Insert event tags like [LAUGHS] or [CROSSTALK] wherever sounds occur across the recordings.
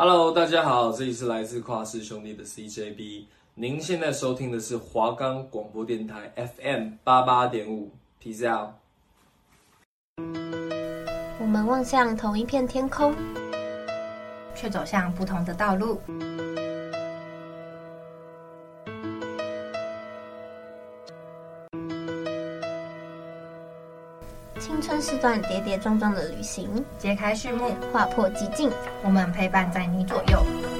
Hello，大家好，这里是来自跨世兄弟的 CJB。您现在收听的是华冈广播电台 FM 八八点五，Peace out。我们望向同一片天空，却走向不同的道路。青春是段跌跌撞撞的旅行，揭开序幕，划破寂静，我们陪伴在你左右。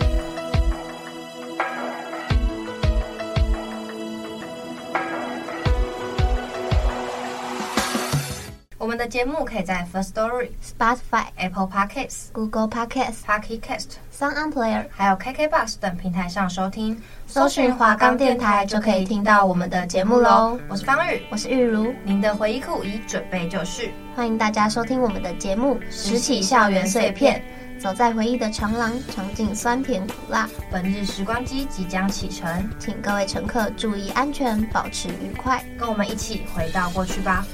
的节目可以在 First Story、Spotify、Apple Podcasts、Google Podcasts、Pocket Cast、Sound On Player，还有 KK Bus 等平台上收听。搜寻华冈电台就可以听到我们的节目喽。我是方宇，我是玉如，您的回忆库已准备就绪。欢迎大家收听我们的节目《拾起校园碎片》，走在回忆的长廊，尝尽酸甜苦辣。本日时光机即将启程，请各位乘客注意安全，保持愉快，跟我们一起回到过去吧。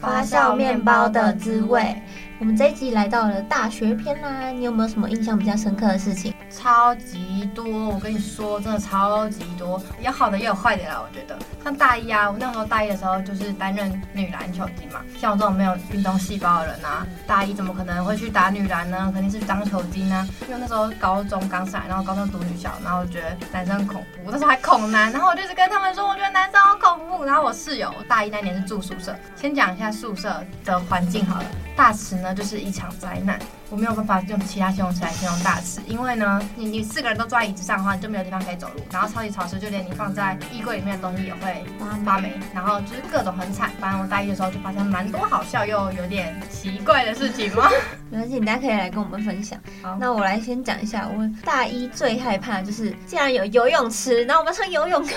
发酵面包的滋味。我们这一集来到了大学篇啦，你有没有什么印象比较深刻的事情？超级多，我跟你说，真的超级多，有好的也有坏的啦。我觉得，像大一啊，我那时候大一的时候就是担任女篮球经嘛，像我这种没有运动细胞的人啊，大一怎么可能会去打女篮呢？肯定是去当球经啊。因为那时候高中刚上来，然后高中读女校，然后我觉得男生很恐怖，我那时候还恐男，然后我就一直跟他们说，我觉得男生好恐怖。然后我室友大一那年是住宿舍，先讲一下宿舍的环境好了。大池呢，就是一场灾难。我没有办法用其他形容词来形容大池，因为呢，你你四个人都坐在椅子上的话，你就没有地方可以走路。然后超级潮湿，就连你放在衣柜里面的东西也会发霉。然后就是各种很惨。反正我大一的时候就发生蛮多好笑又有点奇怪的事情嘛。[LAUGHS] 没关系，你大家可以来跟我们分享。好，那我来先讲一下，我大一最害怕的就是竟然有游泳池，然后我们上游泳课，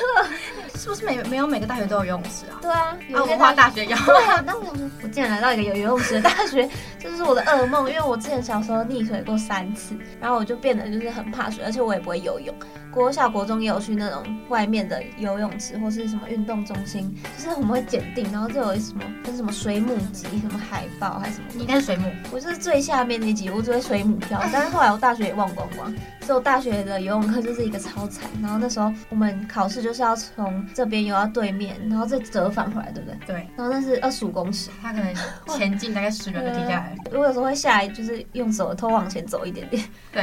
是不是每没有每个大学都有游泳池啊？对啊，有文化大学有。对啊，那 [LAUGHS] 我想说，我竟然来到一个有游泳池的大学，这 [LAUGHS] 就是我的噩梦，因为我之前。小时候溺水过三次，然后我就变得就是很怕水，而且我也不会游泳。国小、国中也有去那种外面的游泳池或是什么运动中心，就是我们会检定，然后就有什么就是什么水母级、什么海豹还是什么。你应该是水母，我就是最下面那级，我只会水母漂。但是后来我大学也忘光光，所以我大学的游泳课就是一个超惨。然后那时候我们考试就是要从这边游到对面，然后再折返回来，对不对？对。然后那是二十五公尺，他可能前进大概十秒就停下来。我有时候会下来，就是用手偷往前走一点点。[LAUGHS] 对。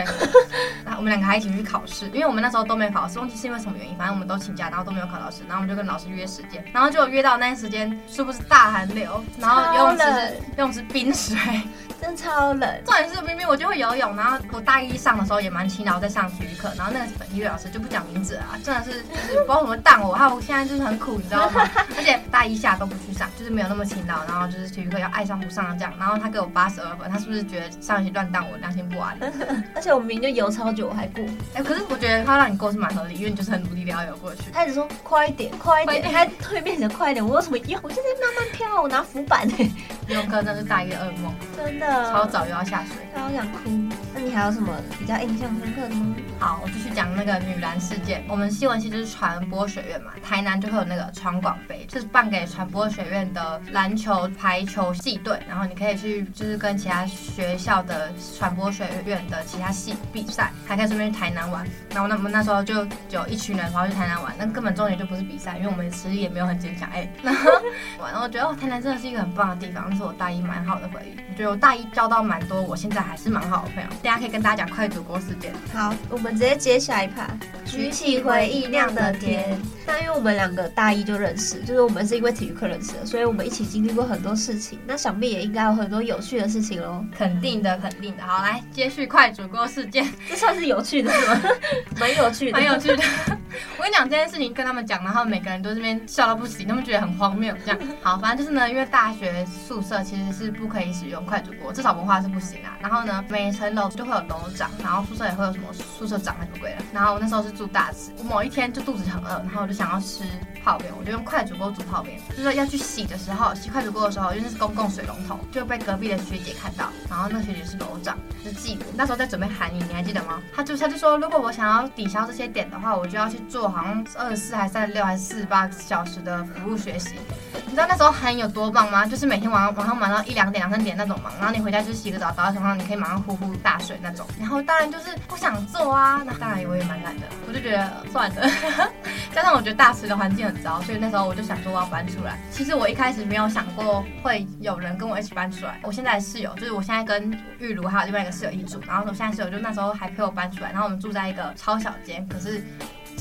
然后我们两个还一起去考试，因为我们那时候都没考试，忘记是因为什么原因，反正我们都请假，然后都没有考到试，然后我们就跟老师约时间，然后就约到那时间，是不是大寒流？然后游泳池游泳池冰水，真超冷。重点是明明我就会游泳，然后我大一上的时候也蛮勤劳在上体育课，然后那个体育老师就不讲名字啊，真的是就是 [LAUGHS] 不知道怎么当我，他我现在就是很苦，你知道吗？而且大一下都不去上，就是没有那么勤劳，然后就是体育课要爱上不上这样，然后他给我八十二分，他是不是觉得上学期乱当我良心不安？[LAUGHS] 而且我明明就游超久我还过，哎、欸，可是我觉得他让你过是蛮合理，因为你就是很努力的要游过去。他一直说快一点，快一点，他蜕变成快一点，我有什么用？我就在慢慢飘，我拿浮板呢。游泳课真的是大一的噩梦，[LAUGHS] 真的，超早又要下水，超想哭。那你还有什么比较印象深刻的吗？好，我继续讲那个女篮事件。我们新闻系就是传播学院嘛，台南就会有那个传广杯，就是办给传播学院的篮球、排球系队，然后你可以去就是跟其他学校的传播学院的其他系比赛，还可以顺便去台南玩。然后那我们那时候就有一群人跑去台南玩，那根本重点就不是比赛，因为我们的实力也没有很坚强。哎，然后然后我觉得哦，台南真的是一个很棒的地方，那是我大一蛮好的回忆。我觉得我大一交到蛮多，我现在还是蛮好的朋友。大家可以跟大家讲快煮锅事件。好，我们直接接下一趴，举起回忆酿的甜。那因为我们两个大一就认识，就是我们是因为体育课认识的，所以我们一起经历过很多事情。那想必也应该有很多有趣的事情喽。肯定的，肯定的。好，来接续快煮锅事件，[LAUGHS] 这算是有趣的，是吗？[LAUGHS] 蛮有趣的，蛮有趣的。我跟你讲这件事情，跟他们讲，然后每个人都这边笑到不行，他们觉得很荒谬。这样，好，反正就是呢，因为大学宿舍其实是不可以使用快煮锅，至少文化是不行啊。然后呢，每层楼就会有楼长，然后宿舍也会有什么宿舍长还是什么鬼的。然后我那时候是住大池，我某一天就肚子很饿，然后我就想要吃泡面，我就用快煮锅煮泡面。就是要去洗的时候，洗快煮锅的时候，因为那是公共水龙头，就被隔壁的学姐看到。然后那学姐是楼长，是记我。那时候在准备喊你，你还记得吗？他就他就说，如果我想要抵消这些点的话，我就要去做好像二十四还是三十六还是四十八小时的服务学习。你知道那时候韩有多棒吗？就是每天晚上晚上忙到一两点、两三点那种忙，然后你回家就洗个澡，倒在床上，你可以马上呼呼大睡那种。然后当然就是不想做啊，那当然我也蛮懒的，我就觉得算了。[LAUGHS] 加上我觉得大池的环境很糟，所以那时候我就想说我要搬出来。其实我一开始没有想过会有人跟我一起搬出来。我现在的室友就是我现在跟玉茹还有另外一个室友一起住，然后我现在室友就那时候还陪我搬出来，然后我们住在一个超小间，可是。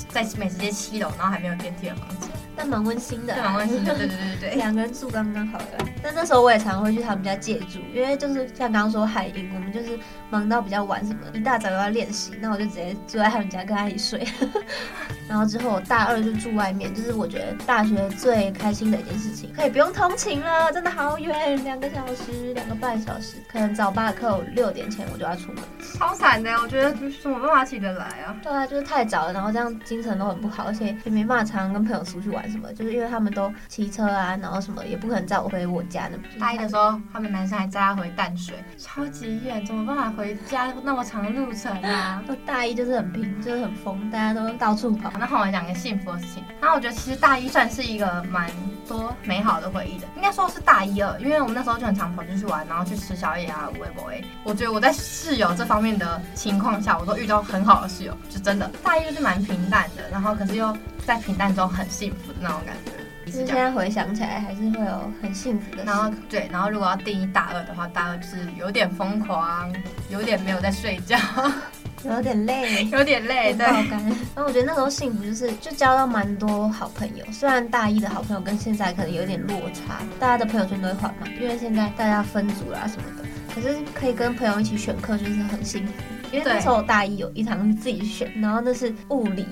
在美食街七楼，然后还没有电梯的房子，但蛮温馨的，蛮温馨的，对对对对，两个人住刚刚好的。但那时候我也常常会去他们家借住，因为就是像刚刚说海英，我们就是忙到比较晚什么，一大早又要练习，那我就直接住在他们家跟他一起睡。[LAUGHS] 然后之后我大二就住外面，就是我觉得大学最开心的一件事情，可以不用通勤了，真的好远，两个小时，两个半小时，可能早八课，六点前我就要出门，超惨的，我觉得怎么办法起得来啊？对啊，就是太早了，然后这样精神都很不好，而且也没办法常常跟朋友出去玩什么，就是因为他们都骑车啊，然后什么也不可能载我回我家那么。大一的时候，他们男生还载他回淡水，超级远，怎么办法回家那么长的路程啊？[LAUGHS] 我大一就是很拼，就是很疯，大家都到处跑。那后来讲个幸福的事情，然后我觉得其实大一算是一个蛮多美好的回忆的，应该说是大一二，因为我们那时候就很常跑出去玩，然后去吃宵夜啊，微博诶。我觉得我在室友这方面的情况下，我都遇到很好的室友，就真的大一就是蛮平淡的，然后可是又在平淡中很幸福的那种感觉。就是现在回想起来，还是会有很幸福的。然后对，然后如果要定义大二的话，大二就是有点疯狂，有点没有在睡觉。[LAUGHS] [LAUGHS] 有点累，有点累，对。然后我觉得那时候幸福就是，就交到蛮多好朋友。虽然大一的好朋友跟现在可能有点落差，大家的朋友圈都会换嘛，因为现在大家分组啦什么的。可是可以跟朋友一起选课，就是很幸福。因为那时候我大一有一堂是自己选，然后那是物理。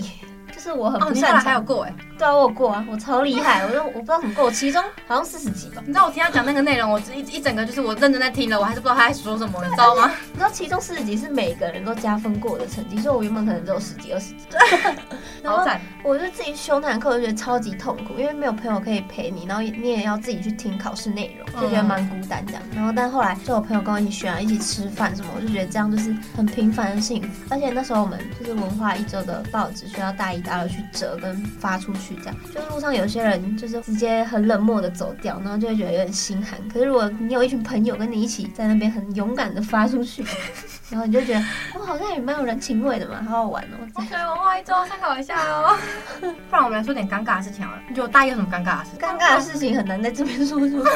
就是我很不擅长，还有过哎，对啊，我有过啊，我超厉害，我就我不知道怎么过，我期中好像四十几吧。你知道我听他讲那个内容，我一一整个就是我认真在听了，我还是不知道他在说什么，你知道吗？你知道其中四十几是每个人都加分过的成绩，所以我原本可能只有十几二十几。[LAUGHS] 好惨！我就自己修那堂课，就觉得超级痛苦，因为没有朋友可以陪你，然后你也要自己去听考试内容，就觉得蛮孤单这样。然后但后来就有朋友跟我一起选啊，一起吃饭什么，我就觉得这样就是很平凡的幸福。而且那时候我们就是文化一周的报纸，需要大一大二去折跟。发出去这样，就是路上有些人就是直接很冷漠的走掉，然后就会觉得有点心寒。可是如果你有一群朋友跟你一起在那边很勇敢的发出去，然后你就觉得我好像也蛮有人情味的嘛，好好玩哦。对，文化一周参考一下哦。[LAUGHS] 不然我们来说点尴尬的事情好了。你觉得我大一有什么尴尬的事？尴尬的事情很难在这边说出来。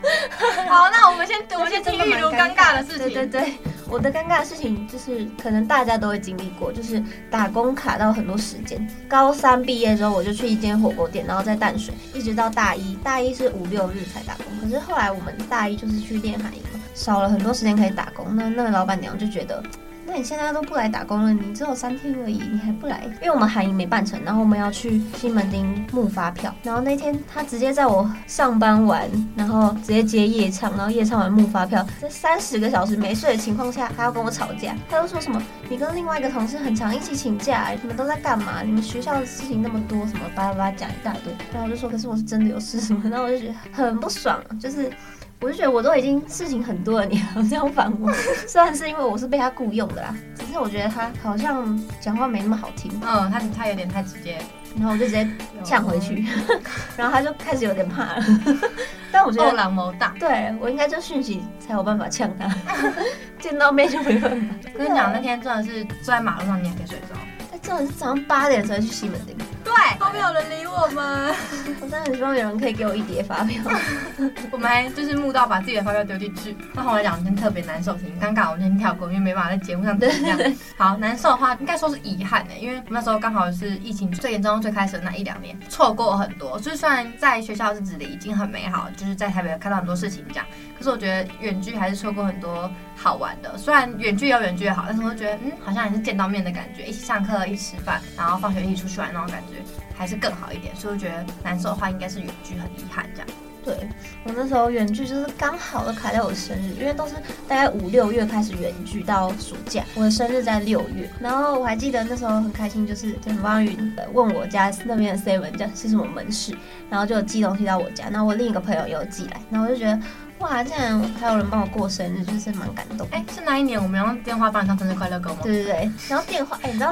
[LAUGHS] 好，那我们先 [LAUGHS] 我们先听玉茹尴尬的事情。对对对，我的尴尬的事情就是可能大家都会经历过，就是打工卡到很多时间。高三毕业之后，我就去一间火锅店，然后在淡水，一直到大一，大一是五六日才打工。可是后来我们大一就是去练海营嘛，少了很多时间可以打工。那那个老板娘就觉得。那你现在都不来打工了，你只有三天而已，你还不来？因为我们海营没办成，然后我们要去西门町募发票，然后那天他直接在我上班完，然后直接接夜唱，然后夜唱完募发票，在三十个小时没睡的情况下，还要跟我吵架，他又说什么你跟另外一个同事很常一起请假，你们都在干嘛？你们学校的事情那么多，什么巴拉巴拉讲一大堆，然后我就说可是我是真的有事什么，[LAUGHS] 然后我就觉得很不爽，就是。我就觉得我都已经事情很多了，你还这样烦我。[LAUGHS] 虽然是因为我是被他雇佣的啦，只是我觉得他好像讲话没那么好听。嗯，他他有点太直接，然后我就直接呛回去，[LAUGHS] 然后他就开始有点怕了。[LAUGHS] 但我觉得后狼谋大，对我应该就讯息才有办法呛他，见到面就没办法。跟你讲，那天真的是坐在马路上，你还可以睡着。真的是早上八点才去西门町，对，都没有人理我们。我真的很希望有人可以给我一叠发票。[LAUGHS] 我们还就是募到把自己的发票丢进去。那后来两天特别难受，挺尴尬，我先跳过，因为没办法在节目上这样。好，难受的话应该说是遗憾的，因为那时候刚好是疫情最严重、最开始的那一两年，错过很多。就算在学校日子里已经很美好，就是在台北看到很多事情这样，可是我觉得远距还是错过很多好玩的。虽然远距有远距的好，但是我觉得嗯，好像还是见到面的感觉，一起上课。一起吃饭，然后放学一起出去玩那种感觉，还是更好一点。所以我觉得难受的话，应该是远距很遗憾这样。对，我那时候远距就是刚好都卡在我生日，因为都是大概五六月开始远距到暑假，我的生日在六月。然后我还记得那时候很开心，就是陈芳云问我家那边的 seven 叫是什么门市，然后就有寄东西到我家。然后我另一个朋友也有寄来，然后我就觉得。哇，竟然还有人帮我过生日，就是蛮感动。哎，是哪一年我们用电话帮你唱生日快乐歌吗？对对对，然后电话，哎，你知道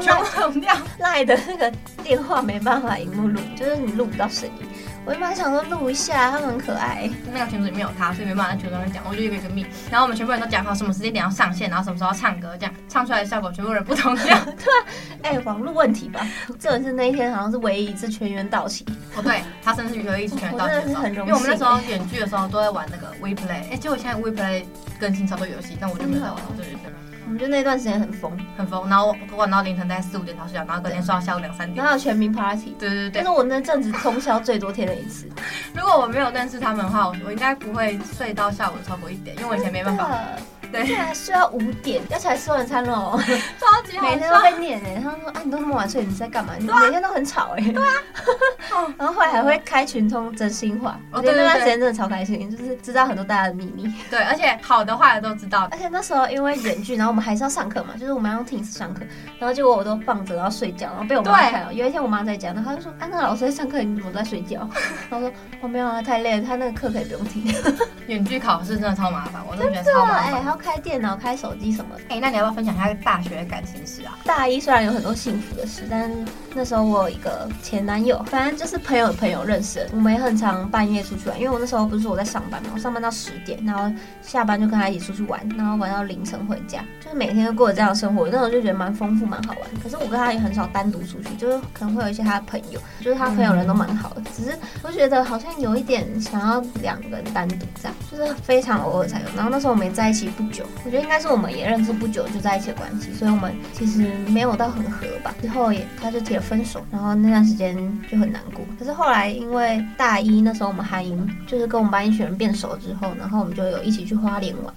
赖的那个电话没办法荧幕录，就是你录不到声音。我就蛮想说录一下，他们很可爱。那个群组里面有他，所以没办法在群组里面讲，我就一个一个密。然后我们全部人都讲好什么时间点要上线，然后什么时候要唱歌，这样唱出来的效果全部人不同样。[LAUGHS] 对啊，哎、欸，网络问题吧？这也是那一天好像是唯一一次全员到齐。哦，对，他甚至是唯一一次全员到齐的很荣幸，因为我们那时候演剧的时候都在玩那个 WePlay，哎、欸，结果现在 WePlay 更新超多游戏，但我就没有在玩。对对对。我们就那段时间很疯，很疯，然后我玩到凌晨大概四五点才睡觉，然后隔天睡到下午两三点。然后有全民 party，对对对，但是我那阵子通宵最多天的一次。[LAUGHS] 如果我没有认识他们的话，我我应该不会睡到下午超过一点，因为我以前没办法。对，睡到五点，要起来吃晚餐喽，[LAUGHS] 超级好，每天都被念哎，他们说啊，你都那么晚睡，你在干嘛？你每天都很吵哎。对啊。[LAUGHS] 然后后来还会开群通真心话，我觉得那段时间真的超开心，就是知道很多大家的秘密。对，而且好的坏的都知道。而且那时候因为远距，然后我们还是要上课嘛，就是我们要用 Teams 上课，然后结果我都放着然后睡觉，然后被我妈看到。有一天我妈在家，然后她就说：“啊，那个老师在上课，你怎么都在睡觉？” [LAUGHS] 然后说：“我没有啊，太累了，他那个课可以不用听。”远距考试真的超麻烦，我真的觉得超麻烦。开电脑开。手机什么的，哎、欸，那你要不要分享一下大学的感情史啊？大一虽然有很多幸福的事，但那时候我有一个前男友，反正就是朋友的朋友认识的，我们也很常半夜出去玩。因为我那时候不是说我在上班嘛，我上班到十点，然后下班就跟他一起出去玩，然后玩到凌晨回家，就是每天都过着这样的生活。那时候就觉得蛮丰富、蛮好玩。可是我跟他也很少单独出去，就是可能会有一些他的朋友，就是他朋友人都蛮好的，只是我觉得好像有一点想要两个人单独这样，就是非常偶尔才有。然后那时候我们在一起不久，我觉得应该是我们也认识不久就在一起的关系，所以我们其实没有到很合吧。之后也他就提了分手，然后那段时间就很难过。可是后来因为大一那时候我们韩营就是跟我们班一群人变熟之后，然后我们就有一起去花莲玩。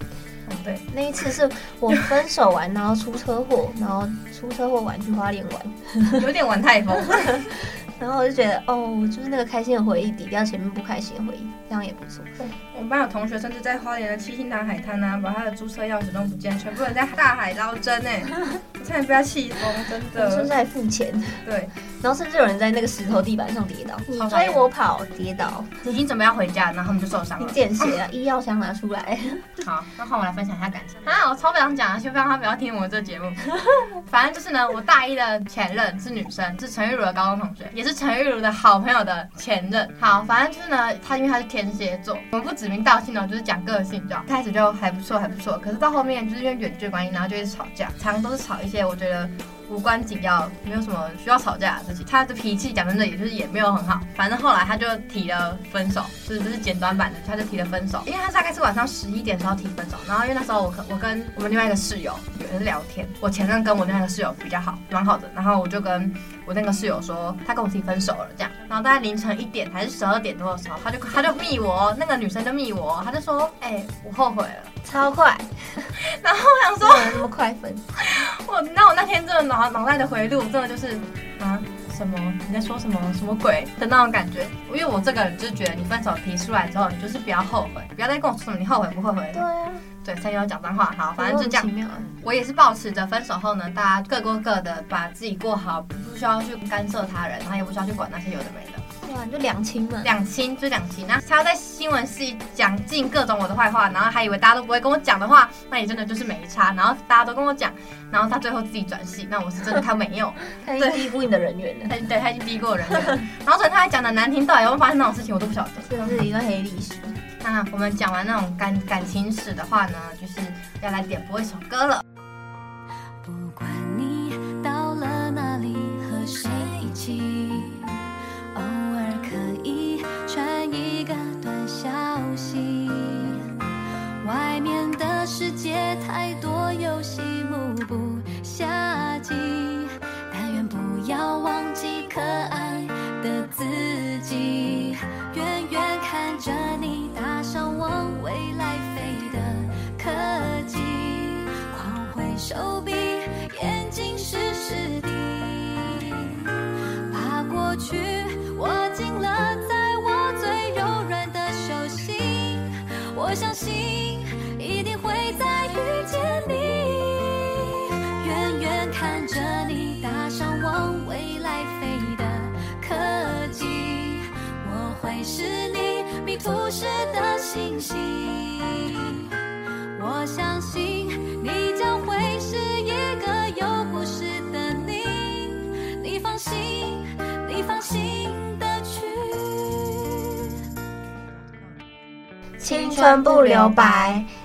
哦，对，那一次是我分手完，然后出车祸，然后出车祸完去花莲玩，[LAUGHS] 有点玩太疯。[LAUGHS] 然后我就觉得，哦，就是那个开心的回忆抵掉前面不开心的回忆，这样也不错。对，我们班有同学甚至在花莲的七星潭海滩啊，把他的注册钥匙弄不见，全部人在大海捞针哎，我 [LAUGHS] 差点被他气疯，真的。甚至还付钱。对。然后甚至有人在那个石头地板上跌倒，你追我跑跌倒，已经准备要回家，然后他们就受伤了。见血啊，[LAUGHS] 医药箱拿出来。好，那换我来分享一下感情。啊，我超不想讲啊，让他不要听我这节目。[LAUGHS] 反正就是呢，我大一的前任是女生，是陈玉茹的高中同学，也是陈玉茹的好朋友的前任。好，反正就是呢，她因为她是天蝎座，我们不指名道姓的，就是讲个性，就开始就还不错，还不错。可是到后面就是因为远距关系，然后就一直吵架，常常都是吵一且我觉得。无关紧要，没有什么需要吵架的事情。他的脾气讲真的，也就是也没有很好。反正后来他就提了分手，就是这是简短版的，他就提了分手。因为他大概是晚上十一点的时候提分手，然后因为那时候我跟我跟我们另外一个室友有人聊天，我前任跟我另外一个室友比较好，蛮好的。然后我就跟我那个室友说，他跟我提分手了，这样。然后大概凌晨一点还是十二点多的时候，他就他就密我，那个女生就密我，他就说，哎、欸，我后悔了。超快，[LAUGHS] 然后我想说，那么快分，我那我那天真的脑脑袋的回路真的就是啊什么你在说什么什么鬼的那种感觉，因为我这个人就是觉得你分手提出来之后，你就是不要后悔，不要再跟我说什么你后悔不后悔。对啊，对，三幺讲脏话，好，反正就这样。我也是抱持着分手后呢，大家各过各的，把自己过好，不需要去干涉他人，然后也不需要去管那些有的没的。就两清嘛，两清就两清。那他要在新闻系讲尽各种我的坏话，然后还以为大家都不会跟我讲的话，那也真的就是没差。然后大家都跟我讲，然后他最后自己转系，那我是真的他没有，他已经低估你的人缘了。他对，他已经低估我人缘。然后所以他还讲的难听，到底有没有发生那种事情，我都不晓得。这是一个黑历史。那我们讲完那种感感情史的话呢，就是要来点播一首歌了。不管你到了哪里，和谁一起。偶尔可以传一个短消息。外面的世界太多手臂，眼睛湿湿的，把过去握紧了，在我最柔软的手心，我相信一定会再遇见你，远远看着你搭上往未来飞的客机，我会是你迷途时的星星。青春不留白。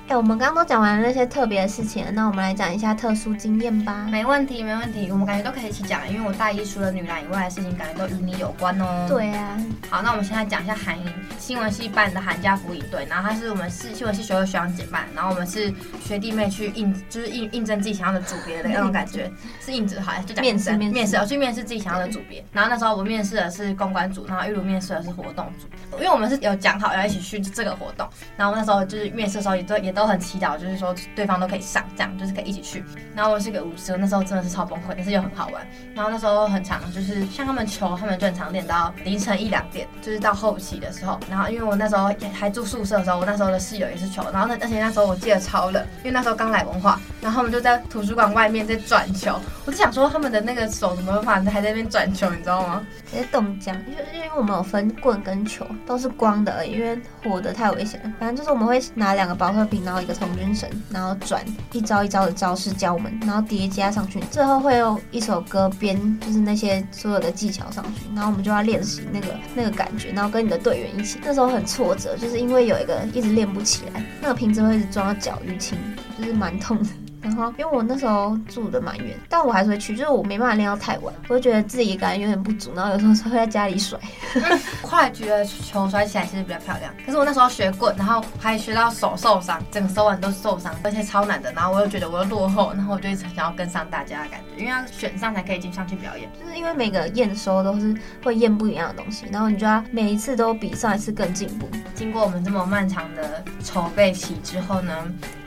哎、欸，我们刚刚都讲完了那些特别的事情，那我们来讲一下特殊经验吧。没问题，没问题，我们感觉都可以一起讲，因为我大一除了女篮以外的事情，感觉都与你有关哦。对啊。好，那我们现在讲一下韩营新闻系办的寒假服营队，然后他是我们是新闻系学会学长姐办，然后我们是学弟妹去应，就是应应征自己想要的组别的那种感觉，是应征好像就讲面试面面试，我去面试自己想要的组别。然后那时候我面试的是公关组，然后玉如面试的是活动组，因为我们是有讲好要一起去这个活动，然后那时候就是面试的时候也都也都很祈祷，就是。说对方都可以上，这样就是可以一起去。然后我是个舞狮，那时候真的是超崩溃，但是又很好玩。然后那时候很长，就是像他们求，他们就很常练到凌晨一两点，就是到后期的时候。然后因为我那时候也还住宿舍的时候，我那时候的室友也是球。然后那而且那时候我记得超冷，因为那时候刚来文化，然后我们就在图书馆外面在转球。我就想说他们的那个手怎么办法还在那边转球，你知道吗？直接冻僵，因为因为我们有分棍跟球，都是光的，因为火的太危险了。反正就是我们会拿两个保特瓶，然后一个童军绳。然后转一招一招的招式教我们，然后叠加上去，最后会用一首歌编，就是那些所有的技巧上去，然后我们就要练习那个那个感觉，然后跟你的队员一起。那时候很挫折，就是因为有一个一直练不起来，那个瓶子会一直撞到脚淤青，就是蛮痛的。然后，因为我那时候住的蛮远，但我还是会去，就是我没办法练到太晚，我就觉得自己感觉有点不足，然后有时候会在家里甩。[LAUGHS] 快举的球甩起来其实比较漂亮，可是我那时候学棍，然后还学到手受伤，整个手腕都受伤，而且超难的。然后我又觉得我又落后，然后我就一直想要跟上大家的感觉，因为要选上才可以进上去表演。就是因为每个验收都是会验不一样的东西，然后你就要每一次都比上一次更进步。经过我们这么漫长的筹备期之后呢，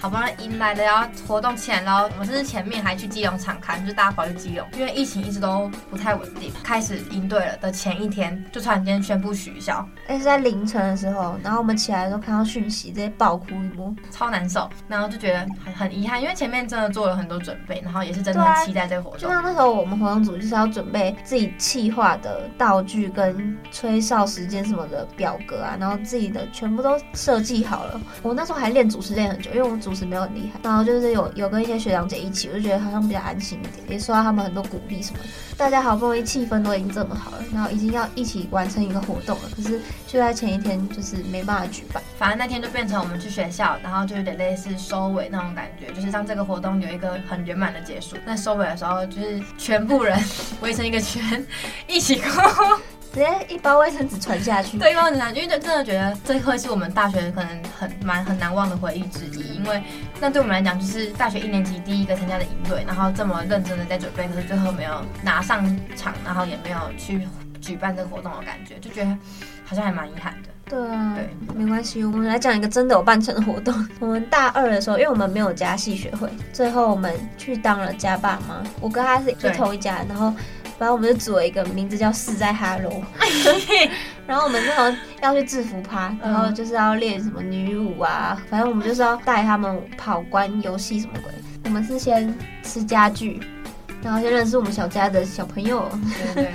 好不容易迎来了要活动。然后我们甚至前面还去基隆场看，就是大家跑去基隆，因为疫情一直都不太稳定。开始应对了的前一天，就突然间宣布取消，而且是在凌晨的时候，然后我们起来的时候看到讯息，直接爆哭一波，超难受。然后就觉得很很遗憾，因为前面真的做了很多准备，然后也是真的很期待这个活动。就像那时候我们活动组就是要准备自己企划的道具跟吹哨时间什么的表格啊，然后自己的全部都设计好了。我那时候还练主持练很久，因为我们主持没有很厉害，然后就是有有跟。一些学长姐一起，我就觉得好像比较安心一点，也受到他们很多鼓励什么的。大家好不容易气氛都已经这么好了，然后已经要一起完成一个活动了，可是就在前一天就是没办法举办。反正那天就变成我们去学校，然后就有点类似收尾那种感觉，就是让这个活动有一个很圆满的结束。那收尾的时候，就是全部人 [LAUGHS] 围成一个圈，一起哭。直接一包卫生纸传下去。对，一包卫生纸，因为就真的觉得这会是我们大学可能很蛮很难忘的回忆之一。因为那对我们来讲，就是大学一年级第一个参加的营队，然后这么认真的在准备，可是最后没有拿上场，然后也没有去举办这个活动的感觉，就觉得好像还蛮遗憾的。对啊，对，没关系，我们来讲一个真的有办成的活动。[LAUGHS] 我们大二的时候，因为我们没有加戏学会，最后我们去当了家爸妈。我跟他是就同一家，然后。反正我们就组了一个名字叫“四在哈喽”，[LAUGHS] 然后我们那时候要去制服趴，然后就是要练什么女舞啊，反正我们就是要带他们跑关游戏什么鬼。我们是先吃家具，然后先认识我们小家的小朋友。对对。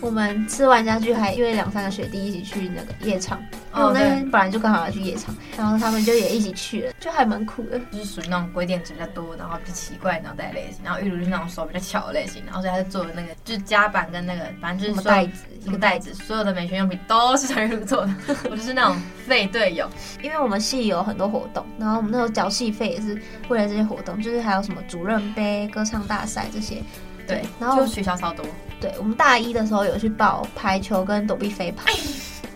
我们吃完家具，还约两三个学弟一起去那个夜场。我、oh, 那天本来就刚好要去夜场，然后他们就也一起去了，就还蛮酷的。就是属于那种鬼点子比较多，然后比较奇怪脑袋类型。然后玉如就是那种手比较巧的类型，然后所以他就做的那个就是夹板跟那个，反正就是袋子一个袋子，所有的美学用品都是陈玉如做的。我就是那种废队友，因为我们系有很多活动，然后我们那时候缴系费也是为了这些活动，就是还有什么主任杯、歌唱大赛这些。对，然后就取消超多。对，我们大一的时候有去报排球跟躲避飞盘。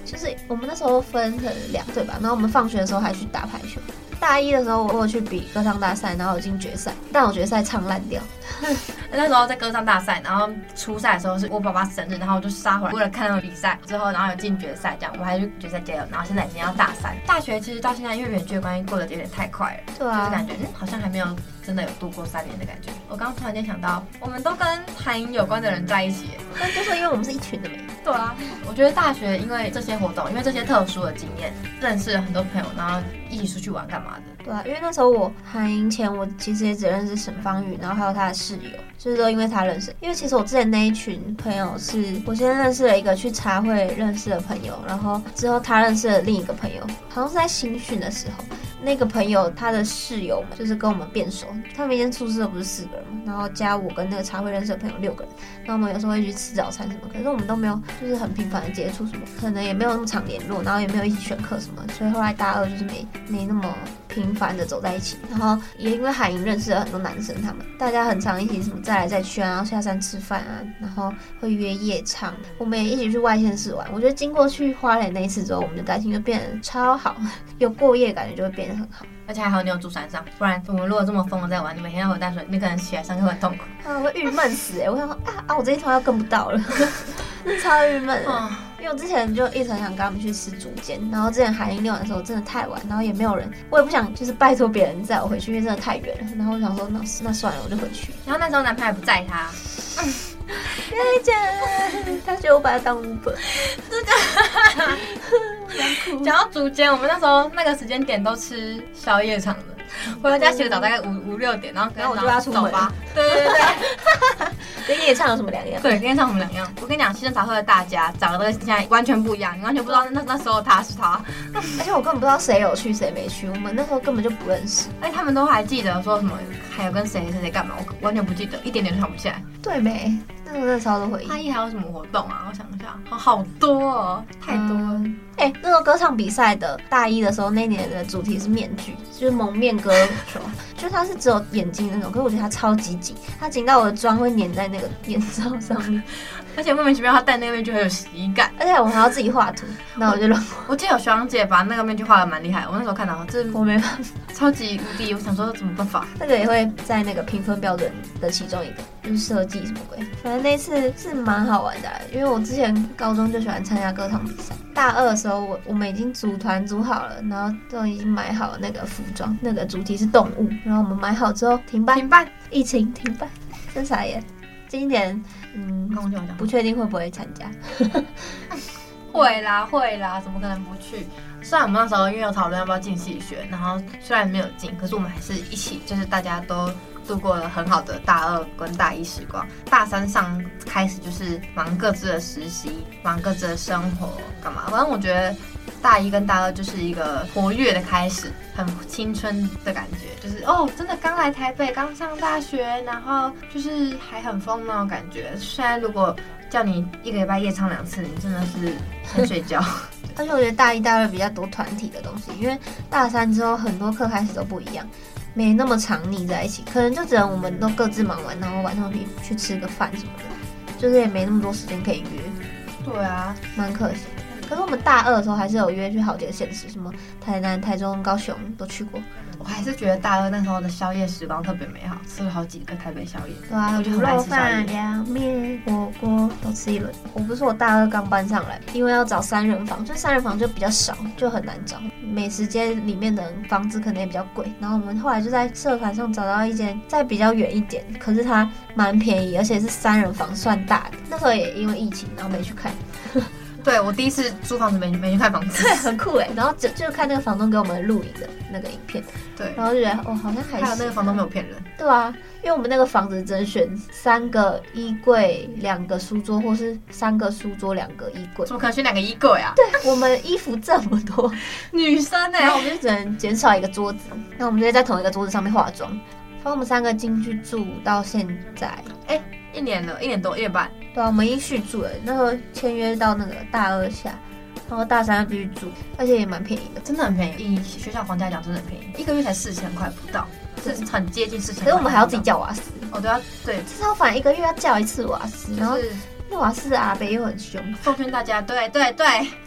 就是我们那时候分成两队吧，然后我们放学的时候还去打排球。大一的时候我有去比歌唱大赛，然后有进决赛，但我决赛唱烂掉。[LAUGHS] 那时候在歌唱大赛，然后初赛的时候是我爸爸生日，然后我就杀回来为了看他们比赛，之后然后有进决赛，这样我还去决赛加油。然后现在已经要大三，大学其实到现在因为远距关系过得有点太快了，对啊，就是感觉嗯好像还没有真的有度过三年的感觉。我刚刚突然间想到，我们都跟韩营有关的人在一起，但就是因为我们是一群的。对啊，我觉得大学因为这些活动，因为这些特殊的经验，认识了很多朋友，然后一起出去玩干嘛的。对啊，因为那时候我韩营前，我其实也只认识沈芳宇，然后还有他的室友，就是都因为他认识。因为其实我之前那一群朋友是，我先认识了一个去茶会认识的朋友，然后之后他认识了另一个朋友，好像是在新训的时候，那个朋友他的室友们就是跟我们变熟，他们一间宿舍不是四个人嘛？然后加我跟那个茶会认识的朋友六个人，那我们有时候会去吃早餐什么，可是我们都没有就是很频繁的接触什么，可能也没有那么常联络，然后也没有一起选课什么，所以后来大二就是没没那么频繁的走在一起，然后也因为海营认识了很多男生，他们大家很常一起什么再来再去啊，然后下山吃饭啊，然后会约夜唱，我们也一起去外县市玩。我觉得经过去花莲那一次之后，我们的感情就变得超好，有过夜感觉就会变得很好。而且还好你有住山上，不然我们如果这么疯的在玩，你每天要回淡水，你可能起来上课很痛苦，啊，我会郁闷死哎！我想说啊啊，我这一团要跟不到了，超郁闷。因为我之前就一直很想跟他们去吃竹间，然后之前海英练完的时候真的太晚，然后也没有人，我也不想就是拜托别人载我回去，因为真的太远了。然后我想说那那算了，我就回去。然后那时候男朋友不载他，跟 [LAUGHS] 你讲，他觉得我把他当 Uber，真的。[LAUGHS] [LAUGHS] 讲到竹间，我们那时候那个时间点都吃宵夜场的。[LAUGHS] 回到家洗个澡大概五五六点，然后 [LAUGHS] 然后我就要出门。对对对对，跟 [LAUGHS] 夜唱有什么两样？对，跟夜唱有什么两样？我跟你讲，西镇茶会的大家长得跟现在完全不一样，你完全不知道那那时候他是他，而且我根本不知道谁有去谁没去，我们那时候根本就不认识。哎，他们都还记得说什么，还有跟谁谁谁干嘛？我完全不记得，一点点都想不起来。对没？那个真的超多回忆。大一还有什么活动啊？我想一下，好好多哦，太多了。哎、欸，那个歌唱比赛的大一的时候，那年的主题是面具，就是蒙面歌手，[LAUGHS] 就是他是只有眼睛那种，可是我觉得他超级紧，他紧到我的妆会粘在那个眼罩上面，而且莫名其妙他戴那个面具很有喜感，而且我还要自己画图，[LAUGHS] 那我就乱画。我记得有学长姐把那个面具画的蛮厉害，我那时候看到，这我没办法，超级无敌，我想说怎么办法？那个也会在那个评分标准的其中一个，就是设计什么鬼，反正那次是蛮好玩的，因为我之前高中就喜欢参加歌唱比赛，大二的时候我我们已经组团组好了，然后都已经买好了那个服装，那个主题是动物，然后我们买好之后停办，停办，疫情停办，真傻眼。今年嗯，不确定会不会参加，[LAUGHS] 会啦会啦，怎么可能不去？虽然我们那时候因为有讨论要不要进戏学，然后虽然没有进，可是我们还是一起，就是大家都。度过了很好的大二跟大一时光，大三上开始就是忙各自的实习，忙各自的生活，干嘛？反正我觉得大一跟大二就是一个活跃的开始，很青春的感觉，就是哦，真的刚来台北，刚上大学，然后就是还很疯那种感觉。虽然如果叫你一个礼拜夜唱两次，你真的是很睡觉。[LAUGHS] 而且我觉得大一、大二比较多团体的东西，因为大三之后很多课开始都不一样。没那么常腻在一起，可能就只能我们都各自忙完，然后晚上去去吃个饭什么的，就是也没那么多时间可以约。对啊，蛮可惜。可是我们大二的时候还是有约去好几个县市，什么台南、台中、高雄都去过。我还是觉得大二那时候的宵夜时光特别美好，吃了好几个台北宵夜。对啊，卤肉饭、凉面、火锅都吃一轮。我不是我大二刚搬上来，因为要找三人房，就三人房就比较少，就很难找。美食街里面的房子可能也比较贵，然后我们后来就在社团上找到一间，在比较远一点，可是它蛮便宜，而且是三人房，算大的。那时候也因为疫情，然后没去看。对，我第一次租房子没没去看房子，对，很酷哎。然后就就看那个房东给我们录影的那个影片，对，然后就觉得哦，好像还是还有那个房东没有骗人，对啊，因为我们那个房子只能选三个衣柜、两个书桌，或是三个书桌、两个衣柜，怎么可能选两个衣柜啊？对，我们衣服这么多，[LAUGHS] 女生哎，然后我们就只能减少一个桌子，那我们直接在同一个桌子上面化妆。从我们三个进去住到现在，哎，一年了，一年多，一年半。对啊，我们一续住了，那时候签约到那个大二下，然后大三要继续住，而且也蛮便宜的，真的很便宜。以学校房价讲，真的很便宜，一个月才四千块不到，是很接近四千。可是我们还要自己叫瓦斯，哦对啊，对，至少反正一个月要叫一次瓦斯，然后那。瓦斯阿北又很凶，奉劝大家，对对对，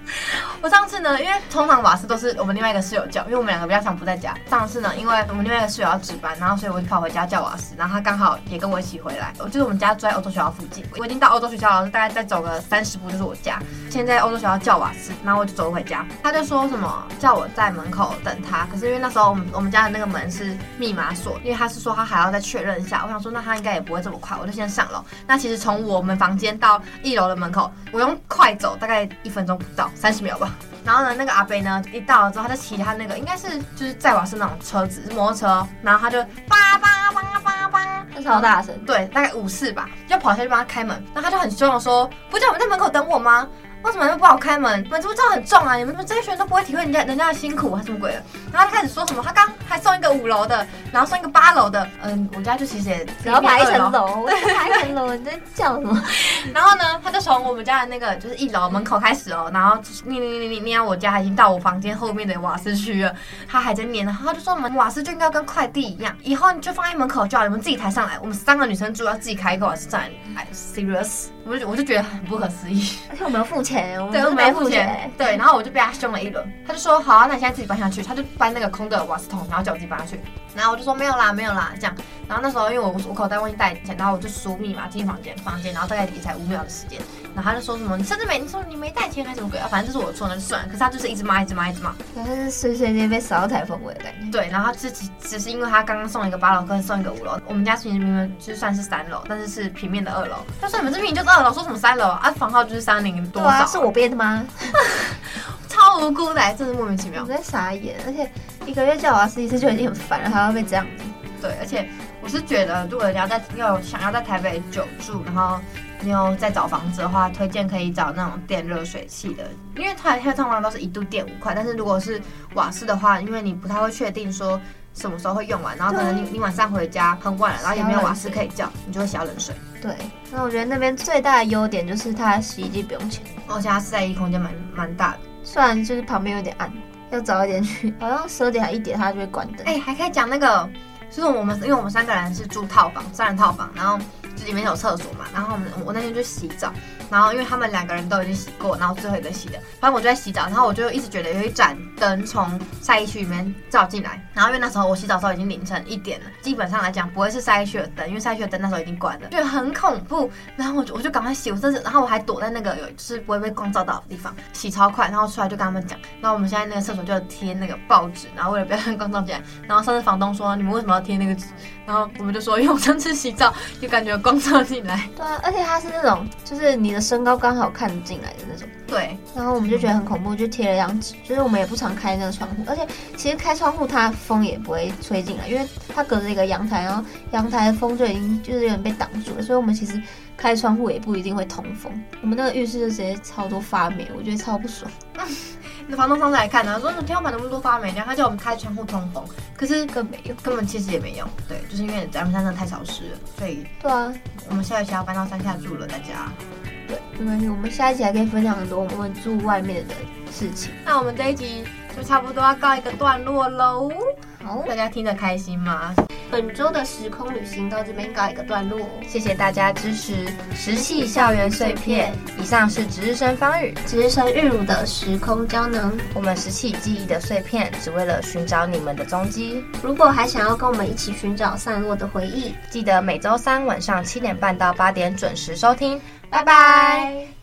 [LAUGHS] 我上次呢，因为通常瓦斯都是我们另外一个室友叫，因为我们两个比较常不在家。上次呢，因为我们另外一个室友要值班，然后所以我就跑回家叫瓦斯，然后他刚好也跟我一起回来。我就是我们家住在欧洲学校附近，我已经到欧洲学校了，大概再走个三十步就是我家。现在欧洲学校叫瓦斯，然后我就走回家，他就说什么叫我在门口等他，可是因为那时候我们我们家的那个门是密码锁，因为他是说他还要再确认一下。我想说那他应该也不会这么快，我就先上楼。那其实从我们房间到一楼的门口，我用快走大概一分钟不到，三十秒吧。然后呢，那个阿伯呢，一到了之后，他就骑他那个应该是就是载瓦是那种车子，摩托车。然后他就叭叭叭叭叭，超大声，对，大概五四吧，就跑下去帮他开门。那他就很凶的说：“不叫我们在门口等我吗？”为什么又不好开门？门是不是这样很重啊？你们这些学生都不会体会人家人家的辛苦还是什么鬼的？然后他开始说什么？他刚还送一个五楼的，然后送一个八楼的。嗯，我家就其实也只要爬一层楼，爬一层楼，你在叫什么？[LAUGHS] 然后呢，他就从我们家的那个就是一楼门口开始哦，然后念念念念念我家，已经到我房间后面的瓦斯区了。他还在念，然后他就说我们瓦斯就应该跟快递一样，以后你就放在门口就好你们自己抬上来。我们三个女生住要自己开一个瓦斯站。哎，serious。我就我就觉得很不可思议，而且我没有付钱，我对，我没付钱，对，然后我就被他凶了一轮，他就说好啊，那你现在自己搬下去，他就搬那个空的瓦斯桶，然后叫我自己搬下去，然后我就说没有啦，没有啦，这样，然后那时候因为我我口袋忘记带钱，然后我就输密码进房间，房间，然后大概也才五秒的时间，然后他就说什么你甚至没你说你没带钱还是什么鬼啊，反正就是我错，那就算了，可是他就是一直骂，一直骂，一直骂，可是碎碎念被扫到台风尾的感觉，对，然后只只只是因为他刚刚送一个八楼，跟送一个五楼，我们家其实明明就算是三楼，但是是平面的二楼，他说你们这平就是二楼，说什么三楼？啊，房号就是三零多少？啊、是我编的吗？[LAUGHS] 超无辜的，真是莫名其妙。我在傻眼，而且一个月叫我要试一次就已经很烦了，还要被这样子。对，而且我是觉得，如果你要在要想要在台北久住，然后你有在找房子的话，推荐可以找那种电热水器的，因为它它通常都是一度电五块，但是如果是瓦斯的话，因为你不太会确定说。什么时候会用完？然后可能你你晚上回家很晚了，然后也没有瓦斯可以叫，你就会洗冷水。对，那我觉得那边最大的优点就是它洗衣机不用钱，而且它晒衣空间蛮蛮大的。虽然就是旁边有点暗，要早一点去，好像十二点还一点它就会关灯。哎、欸，还可以讲那个，就是我们因为我们三个人是住套房，三人套房，然后这里面有厕所嘛，然后我们我那天就洗澡。然后因为他们两个人都已经洗过，然后最后一个洗的，反正我就在洗澡，然后我就一直觉得有一盏灯从晒衣区里面照进来，然后因为那时候我洗澡的时候已经凌晨一点了，基本上来讲不会是晒衣区的灯，因为晒衣区的灯那时候已经关了，就很恐怖。然后我就我就赶快洗，我甚至然后我还躲在那个有就是不会被光照到的地方，洗超快，然后出来就跟他们讲，然后我们现在那个厕所就贴那个报纸，然后为了不要让光照进来，然后上次房东说你们为什么要贴那个纸？然后我们就说因为我上次洗澡就感觉光照进来。[LAUGHS] 对啊，而且它是那种就是你的身高刚好。看进来的那种，对，然后我们就觉得很恐怖，就贴了张纸，就是我们也不常开那个窗户，而且其实开窗户它风也不会吹进来，因为它隔着一个阳台，然后阳台的风就已经就是有点被挡住了，所以我们其实开窗户也不一定会通风。我们那个浴室就直接超多发霉，我觉得超不爽。[LAUGHS] 那房东上次来看呢，说你天花板那么多发霉，然后他叫我们开窗户通风，可是根本没用，根本其实也没用。对，就是因为咱们山上太潮湿了，所以对啊，我们下学期要搬到山下住了，大家。对，没关系，我们下一集还可以分享很多我们住外面的事情。那我们这一集就差不多要告一个段落喽。好，大家听得开心吗？本周的时空旅行到这边告一个段落，谢谢大家支持《石器校园碎片》。以上是值日生方宇、值日生玉乳的时空胶囊。我们拾起记忆的碎片，只为了寻找你们的踪迹。如果还想要跟我们一起寻找散落的回忆，记得每周三晚上七点半到八点准时收听。拜拜。